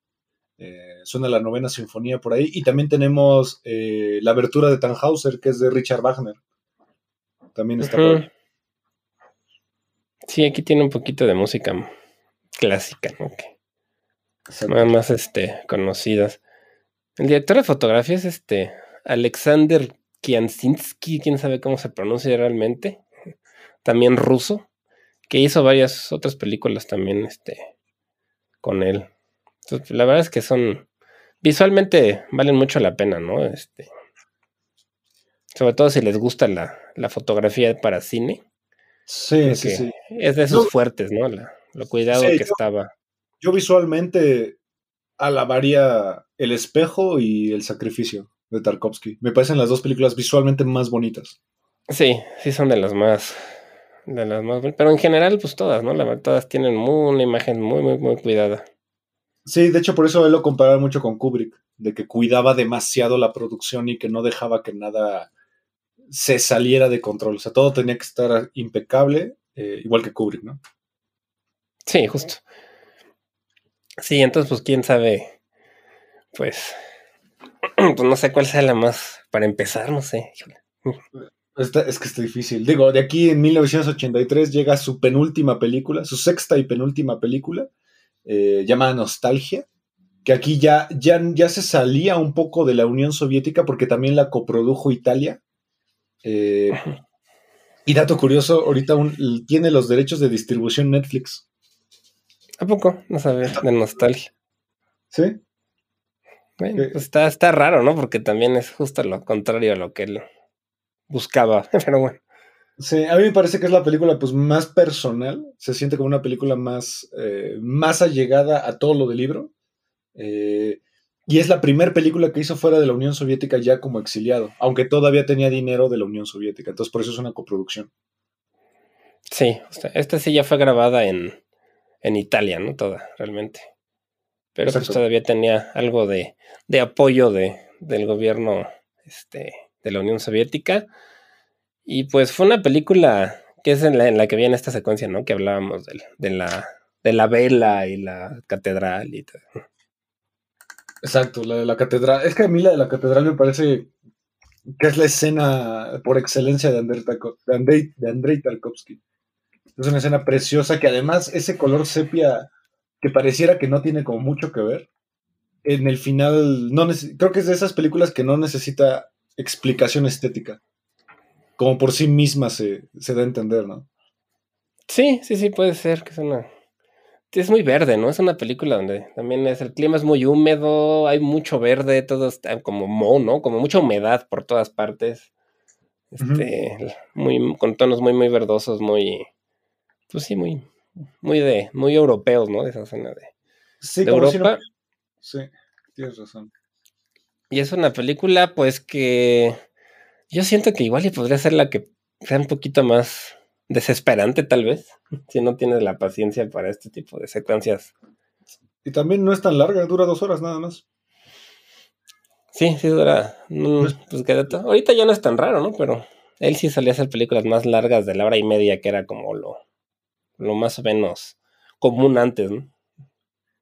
suena la novena sinfonía por ahí, y también tenemos la abertura de Tannhauser, que es de Richard Wagner. También está Sí, aquí tiene un poquito de música clásica, ¿no? más, más este, conocidas. El director de fotografía es este Alexander Kiansinski, quién sabe cómo se pronuncia realmente. También ruso, que hizo varias otras películas también este, con él. la verdad es que son. Visualmente valen mucho la pena, ¿no? Este, sobre todo si les gusta la, la fotografía para cine. Sí, sí, sí. Es de esos fuertes, ¿no? lo cuidado que estaba. Yo visualmente alabaría El espejo y El sacrificio de Tarkovsky. Me parecen las dos películas visualmente más bonitas. Sí, sí son de las más de las más pero en general pues todas, ¿no? La todas tienen una imagen muy muy muy cuidada. Sí, de hecho por eso él lo comparaba mucho con Kubrick, de que cuidaba demasiado la producción y que no dejaba que nada se saliera de control. O sea, todo tenía que estar impecable, eh, igual que Kubrick, ¿no? Sí, justo. Sí, entonces, pues quién sabe, pues, pues no sé cuál sea la más, para empezar, no sé. es que está difícil. Digo, de aquí en 1983 llega su penúltima película, su sexta y penúltima película, eh, llamada Nostalgia, que aquí ya, ya, ya se salía un poco de la Unión Soviética porque también la coprodujo Italia eh, y dato curioso, ahorita tiene los derechos de distribución Netflix. ¿A poco? No sabía, de nostalgia. ¿Sí? Bueno, pues está, está raro, ¿no? Porque también es justo lo contrario a lo que él buscaba, pero bueno. Sí, a mí me parece que es la película pues más personal, se siente como una película más, eh, más allegada a todo lo del libro. Eh, y es la primera película que hizo fuera de la Unión Soviética ya como exiliado, aunque todavía tenía dinero de la Unión Soviética. Entonces, por eso es una coproducción. Sí, esta sí ya fue grabada en, en Italia, ¿no? Toda, realmente. Pero pues todavía tenía algo de, de apoyo de, del gobierno este, de la Unión Soviética. Y pues fue una película que es en la, en la que viene esta secuencia, ¿no? Que hablábamos de, de, la, de la vela y la catedral y todo. Exacto, la de la catedral. Es que a mí la de la catedral me parece que es la escena por excelencia de Andrei, de Tarkovsky. Es una escena preciosa que además ese color sepia que pareciera que no tiene como mucho que ver, en el final no creo que es de esas películas que no necesita explicación estética. Como por sí misma se, se da a entender, ¿no? Sí, sí, sí, puede ser que es una es muy verde, ¿no? Es una película donde también es el clima es muy húmedo, hay mucho verde, todo está como mo, ¿no? Como mucha humedad por todas partes. Este, muy con tonos muy muy verdosos, muy pues sí, muy muy de muy europeos, ¿no? De esa zona de, sí, Europa. Sí, tienes razón. Y es una película pues que yo siento que igual y podría ser la que sea un poquito más desesperante tal vez, si no tienes la paciencia para este tipo de secuencias Y también no es tan larga, dura dos horas nada más. Sí, sí dura. pues, ahorita ya no es tan raro, ¿no? Pero él sí solía hacer películas más largas de la hora y media, que era como lo, lo más o menos común antes, ¿no?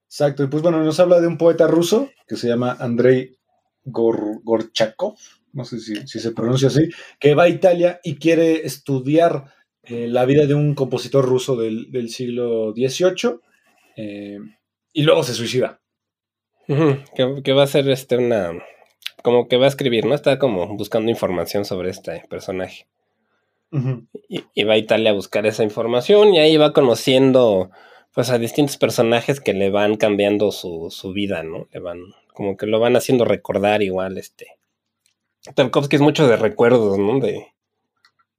Exacto, y pues bueno, nos habla de un poeta ruso que se llama Andrei Gorchakov, no sé si, se pronuncia así, que va a Italia y quiere estudiar eh, la vida de un compositor ruso del, siglo XVIII eh, y luego se suicida. que, va a ser este una como que va a escribir, ¿no? Está como buscando información sobre este personaje. y, va a Italia a buscar esa información y ahí va conociendo pues a distintos personajes que le van cambiando su, vida, ¿no? Le van, como que lo van haciendo recordar igual, este. Tarkovsky es mucho de recuerdos, ¿no? De,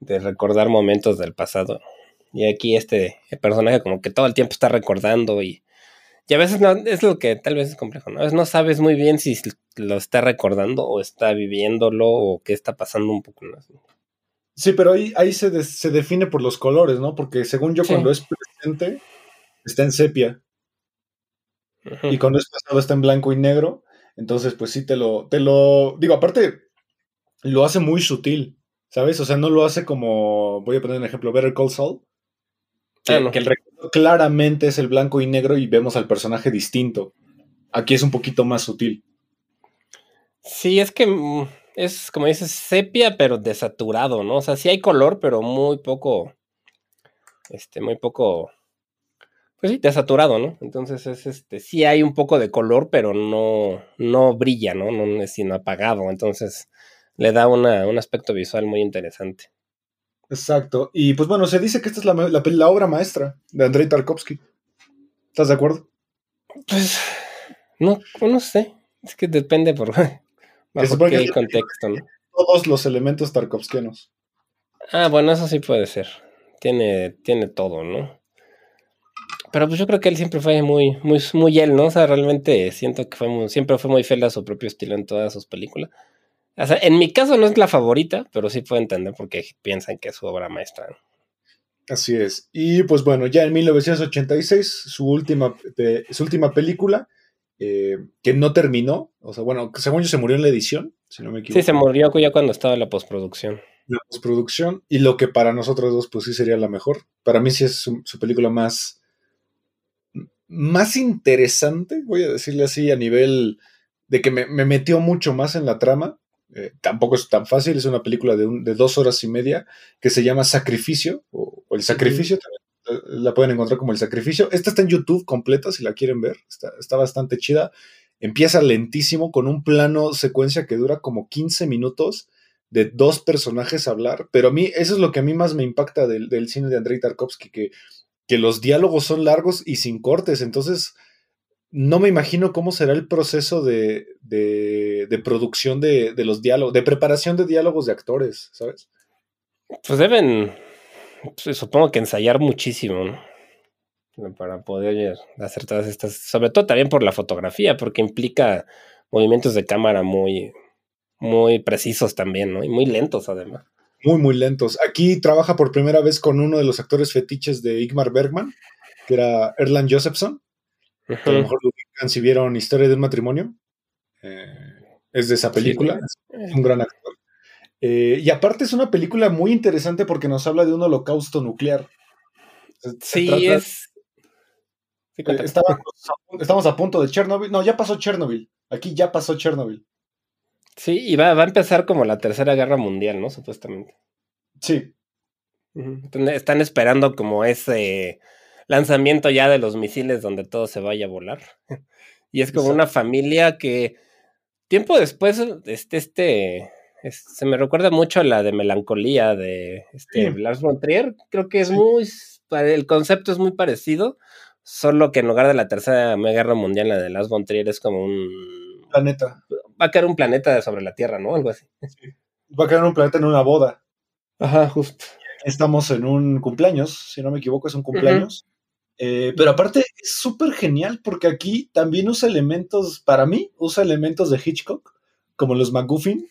de recordar momentos del pasado. Y aquí este personaje como que todo el tiempo está recordando y y a veces no, es lo que tal vez es complejo, ¿no? A veces no sabes muy bien si lo está recordando o está viviéndolo o qué está pasando un poco más. Sí, pero ahí, ahí se, define por los colores, ¿no? Porque según yo, cuando es presente, está en sepia. Y cuando es pasado está en blanco y negro. Entonces, pues sí te lo, te lo. Digo, aparte, lo hace muy sutil. ¿Sabes? O sea, no lo hace como. Voy a poner un ejemplo, Better Call Saul. Que, ah, que el claramente es el blanco y negro y vemos al personaje distinto. Aquí es un poquito más sutil. Sí, es que mm, es como dices, sepia, pero desaturado, ¿no? O sea, sí hay color, pero muy poco. Este, muy poco. Pues sí, desaturado, ¿no? Entonces es este, sí hay un poco de color, pero no, no brilla, ¿no? No es sino apagado. Entonces le da una, un aspecto visual muy interesante. Exacto. Y pues bueno, se dice que esta es la, la, obra maestra de Andrei Tarkovsky. ¿Estás de acuerdo? Pues no, no sé. Es que depende por, por qué contexto, ¿no? Todos los elementos tarkovskianos. Ah, bueno, eso sí puede ser. Tiene, tiene todo, ¿no? Pero pues yo creo que él siempre fue muy, muy, muy él, ¿no? O sea, realmente siento que fue siempre fue muy fiel a su propio estilo en todas sus películas. O sea, en mi caso no es la favorita, pero sí puedo entender porque piensan que es su obra maestra. Así es. Y pues bueno, ya en 1986, su última, su última película, eh, que no terminó, o sea, bueno, según yo se murió en la edición, si no me equivoco. Sí, se murió ya cuando estaba en la postproducción. La postproducción, y lo que para nosotros dos, pues sí sería la mejor. Para mí sí es su, película más, más interesante, voy a decirle así, a nivel de que me metió mucho más en la trama. Eh, tampoco es tan fácil, es una película de, de, dos horas y media que se llama Sacrificio, o, El Sacrificio, eh, la pueden encontrar como El Sacrificio. Esta está en YouTube completa si la quieren ver, está, está, bastante chida. Empieza lentísimo con un plano secuencia que dura como 15 minutos de dos personajes hablar, pero a mí eso es lo que a mí más me impacta del, del cine de Andrei Tarkovsky, que, que los diálogos son largos y sin cortes, entonces no me imagino cómo será el proceso de, producción de, los diálogos, de preparación de diálogos de actores, ¿sabes? Pues deben, pues, supongo que ensayar muchísimo, ¿no? Para poder hacer todas estas, sobre todo también por la fotografía, porque implica movimientos de cámara muy, muy precisos también, ¿no? Y muy lentos además. Muy, muy lentos. Aquí trabaja por primera vez con uno de los actores fetiches de Igmar Bergman, que era Erland Josephson a lo mejor lo si vieron Historia de un matrimonio. Eh, es de esa película. Es un gran actor. Eh, y aparte es una película muy interesante porque nos habla de un holocausto nuclear. Sí, es. Eh, estamos, a, punto de Chernobyl. No, ya pasó Chernobyl. Aquí ya pasó Chernobyl. Sí, y va, va a empezar como la tercera guerra mundial, ¿no? Supuestamente. Sí. Están esperando como ese lanzamiento ya de los misiles donde todo se vaya a volar. y es como una familia que tiempo después, este, este, se me recuerda mucho a la de melancolía de este, Lars von Trier. Creo que es muy, el concepto es muy parecido, solo que en lugar de la tercera guerra mundial, la de Lars von Trier es como un planeta. Va a caer un planeta sobre la Tierra, ¿no? Algo así. Va a caer un planeta en una boda. Ajá, justo. Estamos en un cumpleaños, si no me equivoco, es un cumpleaños. Eh, pero aparte es súper genial porque aquí también usa elementos, para mí, usa elementos de Hitchcock, como los McGuffin.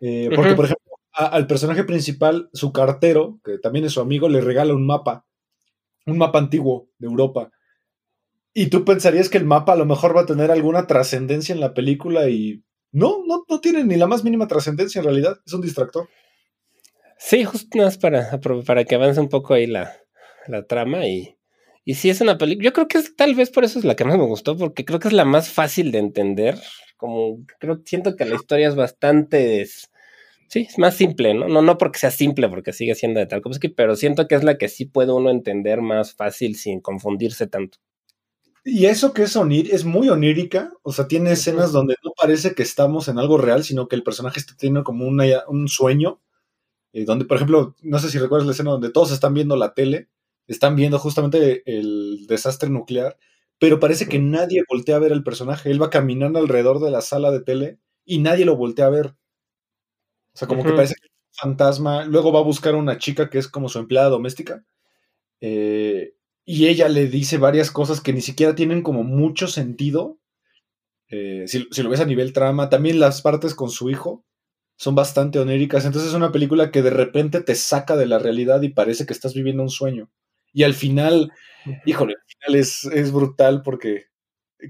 Eh, porque, por ejemplo, al personaje principal, su cartero, que también es su amigo, le regala un mapa, un mapa antiguo de Europa. Y tú pensarías que el mapa a lo mejor va a tener alguna trascendencia en la película y no, no, no tiene ni la más mínima trascendencia en realidad, es un distractor. Sí, justo más para, para que avance un poco ahí la, la trama y, y sí es una película, yo creo que es, tal vez por eso es la que más me gustó, porque creo que es la más fácil de entender, como creo, siento que la historia es bastante, sí, es más simple, ¿no? No, no porque sea simple, porque sigue siendo de Tarkovsky, pero siento que es la que sí puede uno entender más fácil sin confundirse tanto. Y eso que es onir, es muy onírica, o sea, tiene escenas donde no parece que estamos en algo real, sino que el personaje está teniendo como un sueño, eh, donde, por ejemplo, no sé si recuerdas la escena donde todos están viendo la tele, están viendo justamente el desastre nuclear, pero parece que nadie voltea a ver al personaje, él va caminando alrededor de la sala de tele y nadie lo voltea a ver. O sea, como que parece que es un fantasma, luego va a buscar a una chica que es como su empleada doméstica. Eh, y ella le dice varias cosas que ni siquiera tienen como mucho sentido. Eh, si, lo ves a nivel trama, también las partes con su hijo son bastante oníricas. Entonces es una película que de repente te saca de la realidad y parece que estás viviendo un sueño. Y al final, híjole, al final es, es brutal porque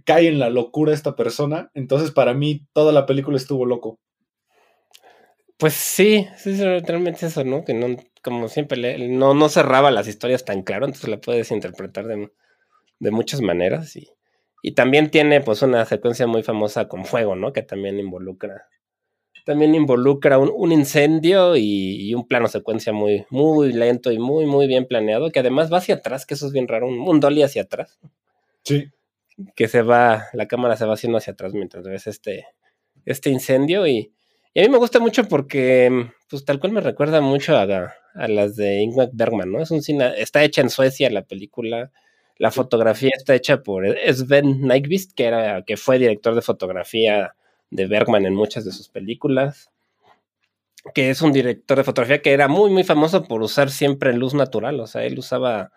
cae en la locura esta persona. Entonces para mí toda la película estuvo loco. Pues sí, sí, realmente eso, ¿no? Que no, como siempre, no, no cerraba las historias tan claro, entonces la puedes interpretar de, de muchas maneras. Y, y, también tiene pues una secuencia muy famosa con fuego, ¿no? Que también involucra, también involucra un, un incendio y, y, un plano secuencia muy, muy lento y muy, muy bien planeado, que además va hacia atrás, que eso es bien raro, un, un dolly hacia atrás. Sí. Que se va, la cámara se va haciendo hacia atrás mientras ves este, este incendio y, y a mí me gusta mucho porque, pues tal cual me recuerda mucho a, a las de Ingmar Bergman, ¿no? Es un cine, está hecha en Suecia la película, la fotografía está hecha por Sven Nykvist, que, era, que fue director de fotografía de Bergman en muchas de sus películas, que es un director de fotografía que era muy, muy famoso por usar siempre luz natural, o sea, él usaba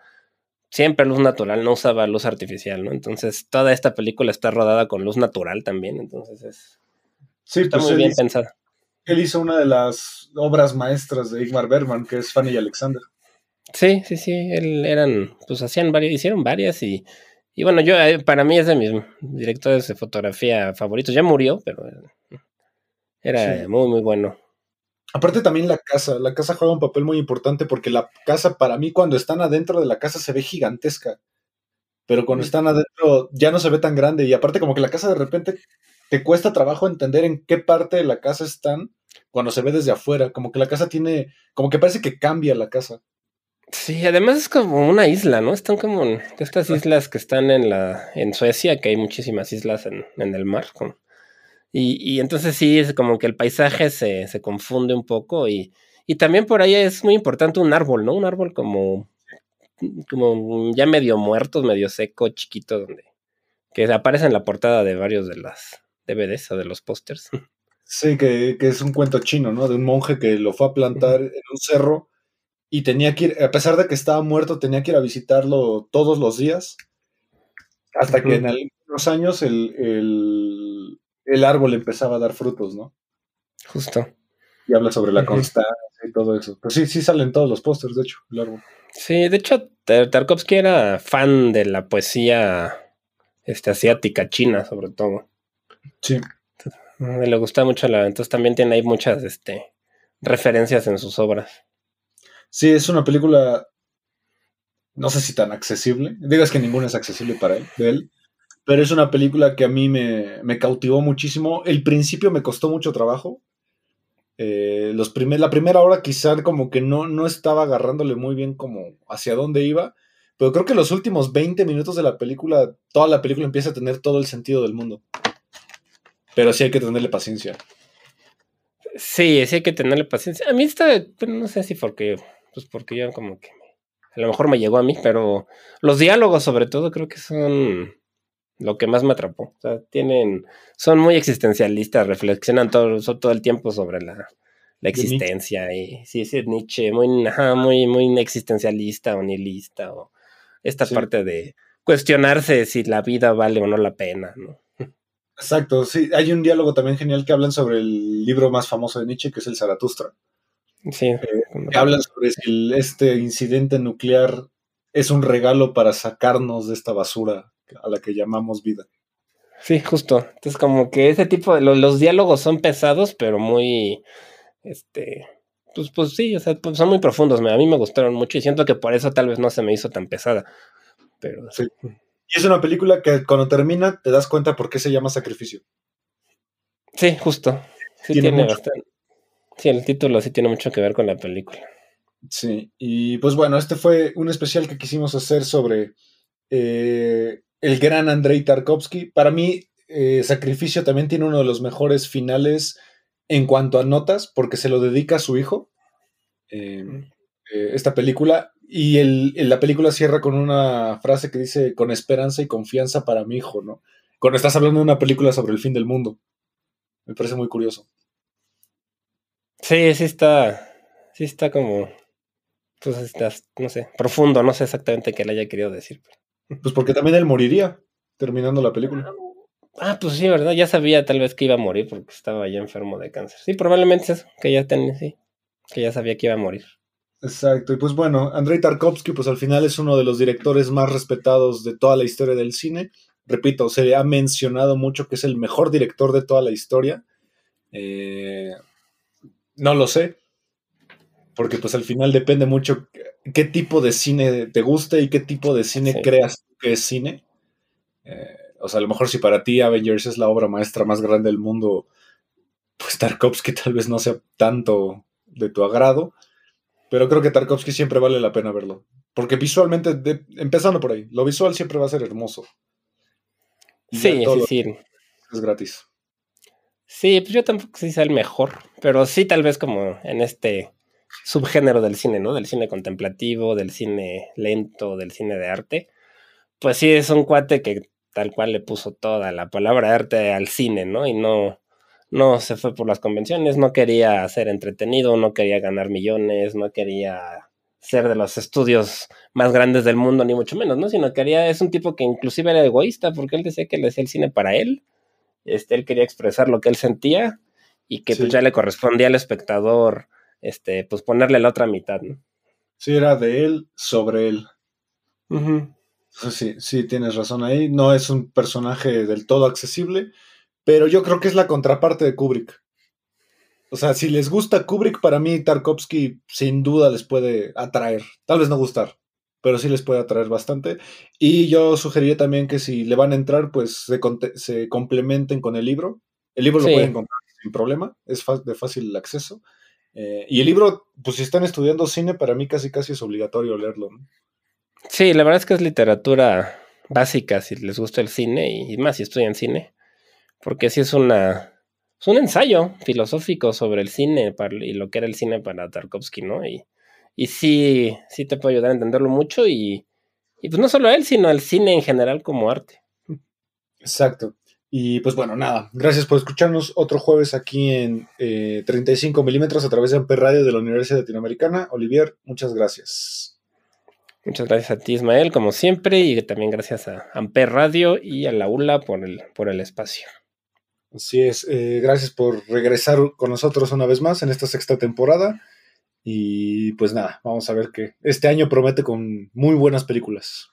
siempre luz natural, no usaba luz artificial, ¿no? Entonces, toda esta película está rodada con luz natural también, entonces es... Sí, está pues muy bien pensada él hizo una de las obras maestras de Igmar Bergman, que es Fanny y Alexander. Sí, sí, sí, él eran, pues hacían varias, hicieron varias y, y bueno, yo, eh, para mí es de mis directores de fotografía favoritos, ya murió, pero era sí. muy, muy bueno. Aparte también la casa, la casa juega un papel muy importante porque la casa para mí cuando están adentro de la casa se ve gigantesca, pero cuando están adentro ya no se ve tan grande y aparte como que la casa de repente te cuesta trabajo entender en qué parte de la casa están cuando se ve desde afuera. Como que la casa tiene, como que parece que cambia la casa. Sí, además es como una isla, ¿no? Están como estas islas que están en la en Suecia, que hay muchísimas islas en, en el mar. Como, y, y, entonces sí, es como que el paisaje se, se confunde un poco y, y, también por ahí es muy importante un árbol, ¿no? Un árbol como, como ya medio muerto, medio seco, chiquito, donde que aparece en la portada de varios de las DVDs o de los pósters. Sí, que, que, es un cuento chino, ¿no? De un monje que lo fue a plantar en un cerro y tenía que ir, a pesar de que estaba muerto, tenía que ir a visitarlo todos los días, hasta uh -huh. que en algunos años el, el, el, árbol empezaba a dar frutos, ¿no? Justo. Y habla sobre la uh -huh. constancia y todo eso. Pues sí, sí salen todos los pósters, de hecho, el árbol. Sí, de hecho, Tarkovsky era fan de la poesía este, asiática, china, sobre todo. Sí. Le gusta mucho la. Entonces también tiene ahí muchas este, referencias en sus obras. Sí, es una película. No sé si tan accesible. Digas que ninguna es accesible para él, de él. Pero es una película que a mí me, cautivó muchísimo. El principio me costó mucho trabajo. Eh, los primer, la primera hora quizá como que no, no estaba agarrándole muy bien como hacia dónde iba. Pero creo que los últimos 20 minutos de la película, toda la película empieza a tener todo el sentido del mundo. Pero sí hay que tenerle paciencia. Sí, sí hay que tenerle paciencia. A mí está, no sé si porque, pues porque yo como que a lo mejor me llegó a mí, pero los diálogos sobre todo creo que son lo que más me atrapó. O sea, tienen, son muy existencialistas, reflexionan todo, todo el tiempo sobre la, la existencia. Y sí, sí, Nietzsche, muy, ajá, muy, muy existencialista o nihilista, o esta sí. parte de cuestionarse si la vida vale o no la pena, ¿no? Exacto, sí, hay un diálogo también genial que hablan sobre el libro más famoso de Nietzsche, que es el Zaratustra. Sí. Eh, que hablan sobre si este incidente nuclear es un regalo para sacarnos de esta basura a la que llamamos vida. Sí, justo. Entonces, como que ese tipo de los, diálogos son pesados, pero muy, este, pues, pues sí, o sea, pues son muy profundos. A mí me gustaron mucho y siento que por eso tal vez no se me hizo tan pesada. Pero sí. Y es una película que cuando termina te das cuenta por qué se llama Sacrificio. Sí, justo. Sí, tiene, bastante. Sí, el título sí tiene mucho que ver con la película. Sí, y pues bueno, este fue un especial que quisimos hacer sobre eh, el gran Andrei Tarkovsky. Para mí, eh, Sacrificio también tiene uno de los mejores finales en cuanto a notas, porque se lo dedica a su hijo. Eh, esta película. Y el, la película cierra con una frase que dice: con esperanza y confianza para mi hijo, ¿no? Cuando estás hablando de una película sobre el fin del mundo. Me parece muy curioso. Sí, sí está. Sí está como. Pues estás, no sé, profundo, no sé exactamente qué le haya querido decir. Pues porque también él moriría terminando la película. Ah, pues sí, ¿verdad? Ya sabía tal vez que iba a morir porque estaba ya enfermo de cáncer. Sí, probablemente es eso, que ya tenía, sí, que ya sabía que iba a morir. Exacto, y pues bueno, Andrei Tarkovsky, pues al final es uno de los directores más respetados de toda la historia del cine. Repito, se ha mencionado mucho que es el mejor director de toda la historia. Eh, no lo sé, porque pues al final depende mucho qué tipo de cine te guste y qué tipo de cine creas que es cine. Eh, o sea, a lo mejor si para ti Avengers es la obra maestra más grande del mundo, pues Tarkovsky tal vez no sea tanto de tu agrado, pero creo que Tarkovsky siempre vale la pena verlo. Porque visualmente, empezando por ahí, lo visual siempre va a ser hermoso. sí, sí, sí. Es gratis. Sí, pues yo tampoco sé si sea el mejor, pero sí tal vez como en este subgénero del cine, ¿no? Del cine contemplativo, del cine lento, del cine de arte. Pues sí, es un cuate que tal cual le puso toda la palabra arte al cine, ¿no? Y no, no se fue por las convenciones, no quería ser entretenido, no quería ganar millones, no quería ser de los estudios más grandes del mundo, ni mucho menos, ¿no? Sino quería, es un tipo que inclusive era egoísta, porque él decía que le hacía el cine para él, este, él quería expresar lo que él sentía y que pues ya le correspondía al espectador este, pues ponerle la otra mitad, ¿no? Sí, era de él sobre él. Sí, sí, tienes razón ahí. No es un personaje del todo accesible, pero yo creo que es la contraparte de Kubrick. O sea, si les gusta Kubrick, para mí Tarkovsky sin duda les puede atraer. Tal vez no gustar, pero sí les puede atraer bastante. Y yo sugeriría también que si le van a entrar, pues se, complementen con el libro. El libro lo pueden comprar sin problema, es de fácil acceso. Eh, y el libro, pues si están estudiando cine, para mí casi casi es obligatorio leerlo. Sí, la verdad es que es literatura básica si les gusta el cine y, más si estudian cine, porque sí es una es un ensayo filosófico sobre el cine y lo que era el cine para Tarkovsky, ¿no? Y, y sí, sí te puede ayudar a entenderlo mucho y, y pues no solo a él, sino al cine en general como arte. Exacto. Y pues bueno, nada, gracias por escucharnos otro jueves aquí en 35 eh, milímetros a través de Amper Radio de la Universidad Latinoamericana. Olivier, muchas gracias. Muchas gracias a ti, Ismael, como siempre, y también gracias a Amper Radio y a la ULA por el, por el espacio. Así es, eh, gracias por regresar con nosotros una vez más en esta sexta temporada. Y pues nada, vamos a ver que este año promete con muy buenas películas.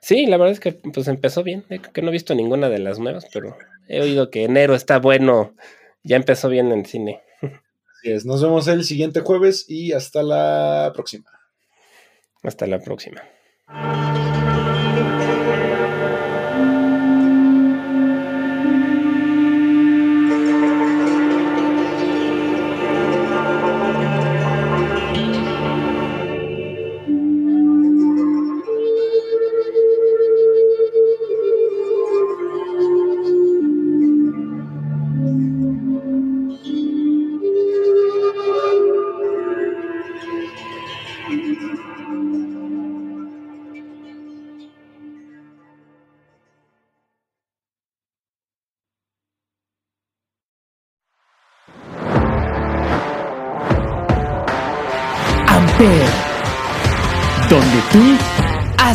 Sí, la verdad es que pues empezó bien. Eh, que no he visto ninguna de las nuevas, pero he oído que enero está bueno. Ya empezó bien en cine. Así es. Nos vemos el siguiente jueves y hasta la próxima. Hasta la próxima.